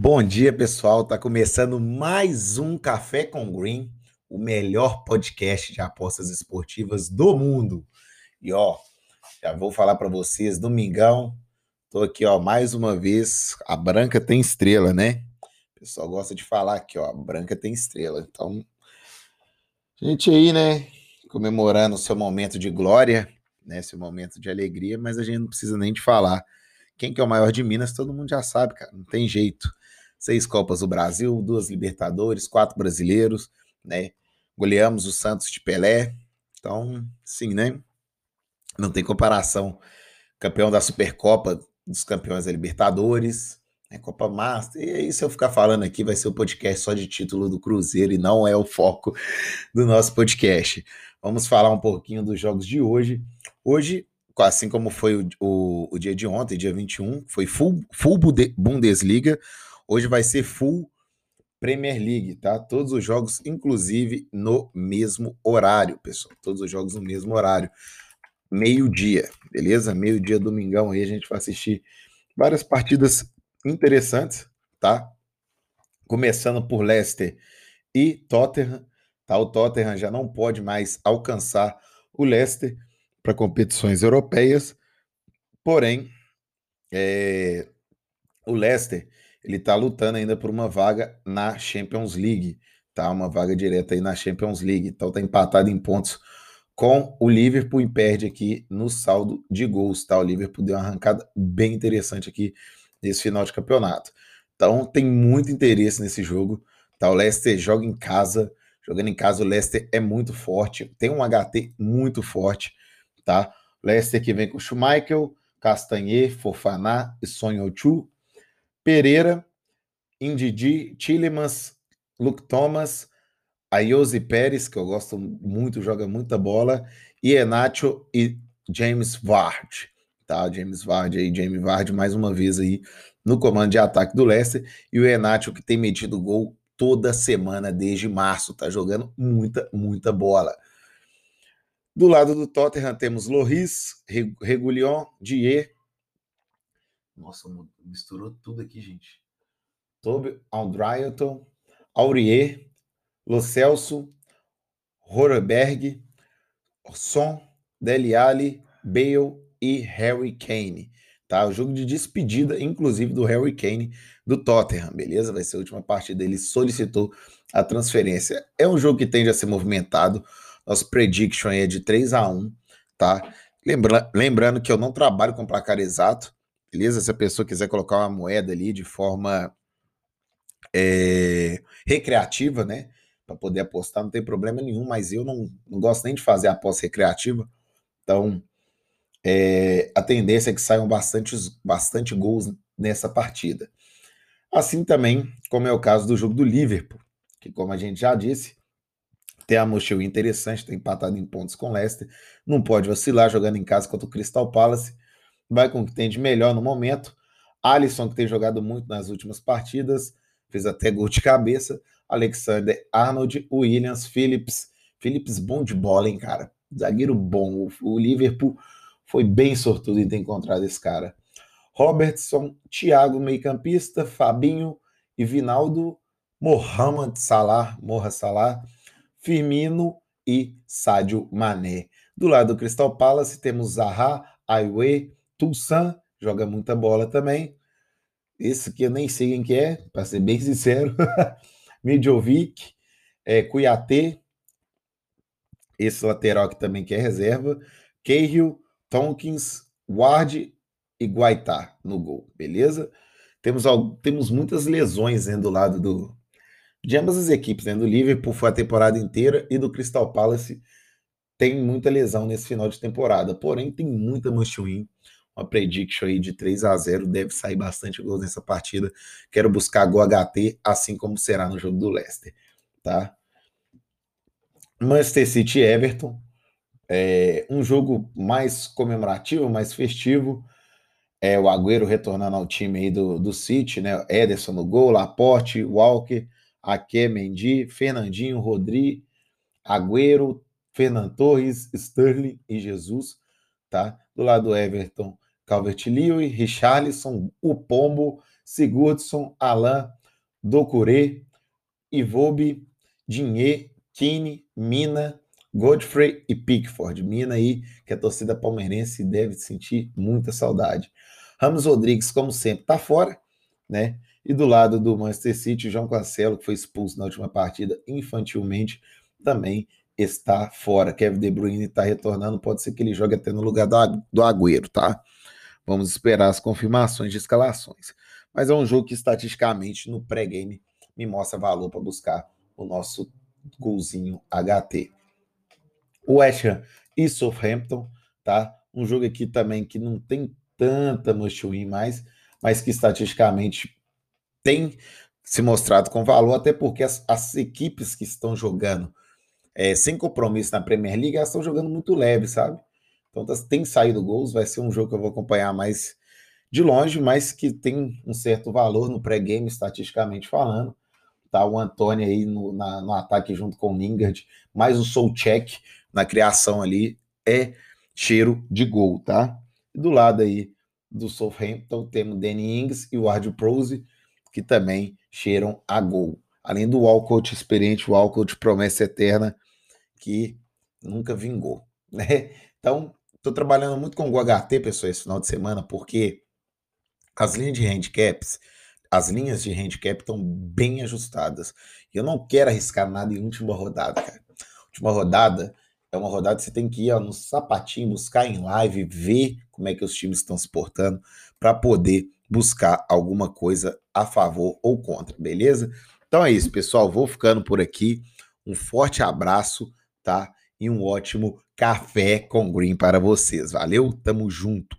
Bom dia, pessoal. Tá começando mais um Café com Green, o melhor podcast de apostas esportivas do mundo. E ó, já vou falar para vocês, domingão, tô aqui, ó, mais uma vez, a branca tem estrela, né? O pessoal gosta de falar aqui, ó, a branca tem estrela. Então, gente aí, né, comemorando o seu momento de glória, né, seu momento de alegria, mas a gente não precisa nem de falar. Quem que é o maior de Minas, todo mundo já sabe, cara, não tem jeito seis Copas do Brasil, duas Libertadores, quatro brasileiros, né? Goleamos o Santos de Pelé. Então, sim, né? Não tem comparação. Campeão da Supercopa dos campeões da Libertadores, né? Copa Master. E aí, se eu ficar falando aqui, vai ser o um podcast só de título do Cruzeiro e não é o foco do nosso podcast. Vamos falar um pouquinho dos jogos de hoje. Hoje, assim como foi o, o, o dia de ontem, dia 21, foi full, full Bundesliga. Hoje vai ser full Premier League, tá? Todos os jogos, inclusive no mesmo horário, pessoal. Todos os jogos no mesmo horário. Meio-dia, beleza? Meio-dia, domingão aí, a gente vai assistir várias partidas interessantes, tá? Começando por Leicester e Tottenham, tá? O Tottenham já não pode mais alcançar o Leicester para competições europeias, porém, é, o Leicester ele está lutando ainda por uma vaga na Champions League, tá? Uma vaga direta aí na Champions League. Então tá empatado em pontos com o Liverpool e perde aqui no saldo de gols, tá? O Liverpool deu uma arrancada bem interessante aqui nesse final de campeonato. Então tem muito interesse nesse jogo, tá? O Leicester joga em casa, jogando em casa o Leicester é muito forte, tem um HT muito forte, tá? Leicester que vem com Schumacher, Castanhe, Fofaná e Sonho Chu, Pereira, Indidi, Tillemans, Luke Thomas, Ayose Pérez, que eu gosto muito, joga muita bola, e Enacho e James Vard. Tá? James Vard aí, James Vard mais uma vez aí no comando de ataque do Leicester, e o Enacho que tem metido gol toda semana desde março, tá jogando muita, muita bola. Do lado do Tottenham temos Loris, Regulion, Dier, nossa, misturou tudo aqui, gente. Toby Aldrayton, Aurier, Lo Celso, Horberg, Son, Dele Alli, Bale e Harry Kane. Tá? O jogo de despedida, inclusive, do Harry Kane do Tottenham, beleza? Vai ser a última partida. Ele solicitou a transferência. É um jogo que tende a ser movimentado. Nosso prediction é de 3 a 1 tá? Lembra lembrando que eu não trabalho com placar exato, beleza? Se a pessoa quiser colocar uma moeda ali de forma é, recreativa, né? Para poder apostar, não tem problema nenhum, mas eu não, não gosto nem de fazer aposta recreativa. Então, é, a tendência é que saiam bastante, bastante gols nessa partida. Assim também, como é o caso do jogo do Liverpool, que, como a gente já disse, tem a mochila interessante, está empatado em pontos com o Leicester, não pode vacilar jogando em casa contra o Crystal Palace vai com o que tem de melhor no momento. Alisson, que tem jogado muito nas últimas partidas, fez até gol de cabeça. Alexander Arnold, Williams, Phillips. Phillips bom de bola, hein, cara? Zagueiro bom. O Liverpool foi bem sortudo em ter encontrado esse cara. Robertson, Thiago, meio-campista, Fabinho e Vinaldo, Mohamed Salah, Morra Salah, Firmino e Sádio Mané. Do lado do Crystal Palace temos Zaha, Aiwe, Tulsan joga muita bola também. Esse que eu nem sei quem que é, para ser bem sincero. Midjovic, é, Cuiatê, esse lateral que também é reserva. Cahill, Tonkins, Ward e Guaitá no gol, beleza? Temos, temos muitas lesões né, do lado do, de ambas as equipes, né? Do Liverpool foi a temporada inteira e do Crystal Palace tem muita lesão nesse final de temporada. Porém, tem muita win uma prediction aí de 3 a 0 deve sair bastante gols nessa partida. Quero buscar gol HT, assim como será no jogo do Leicester, tá? Manchester City Everton, é um jogo mais comemorativo, mais festivo. É o Agüero retornando ao time aí do, do City, né? Ederson no gol, Laporte, Walker, Ake, Mendy, Fernandinho, Rodri, Agüero, Fernando Torres, Sterling e Jesus, tá? Do lado do Everton, Calvert-Lewin, Richarlison, o Pombo, Sigurdsson, Alain, Docuré, Ivobe, Dinhe, Kine, Mina, Godfrey e Pickford. Mina aí, que a torcida palmeirense deve sentir muita saudade. Ramos Rodrigues, como sempre, está fora, né? E do lado do Manchester City, João Cancelo, que foi expulso na última partida infantilmente, também está fora. Kevin De Bruyne está retornando, pode ser que ele jogue até no lugar do, do Agüero, tá? Vamos esperar as confirmações de escalações. Mas é um jogo que estatisticamente no pré-game me mostra valor para buscar o nosso golzinho HT. West Ham e Southampton, tá? Um jogo aqui também que não tem tanta must win mais, mas que estatisticamente tem se mostrado com valor, até porque as, as equipes que estão jogando é, sem compromisso na Premier League, elas estão jogando muito leve, sabe? Tá, tem saído gols, vai ser um jogo que eu vou acompanhar mais de longe, mas que tem um certo valor no pré-game, estatisticamente falando. Tá o Antônio aí no, na, no ataque junto com o Lingard, mais o Soucek na criação ali, é cheiro de gol, tá? Do lado aí do Southampton temos o Danny Ings e o Ard Prose, que também cheiram a gol. Além do Walcott experiente, o Walcott promessa eterna, que nunca vingou, né? Então, estou trabalhando muito com o HT, pessoal, esse final de semana, porque as linhas de handicaps, as linhas de handicap estão bem ajustadas. E eu não quero arriscar nada em última rodada, cara. Última rodada é uma rodada que você tem que ir ó, no sapatinho, buscar em live, ver como é que os times estão se portando para poder buscar alguma coisa a favor ou contra, beleza? Então é isso, pessoal. Vou ficando por aqui. Um forte abraço, tá? E um ótimo café com green para vocês. Valeu? Tamo junto.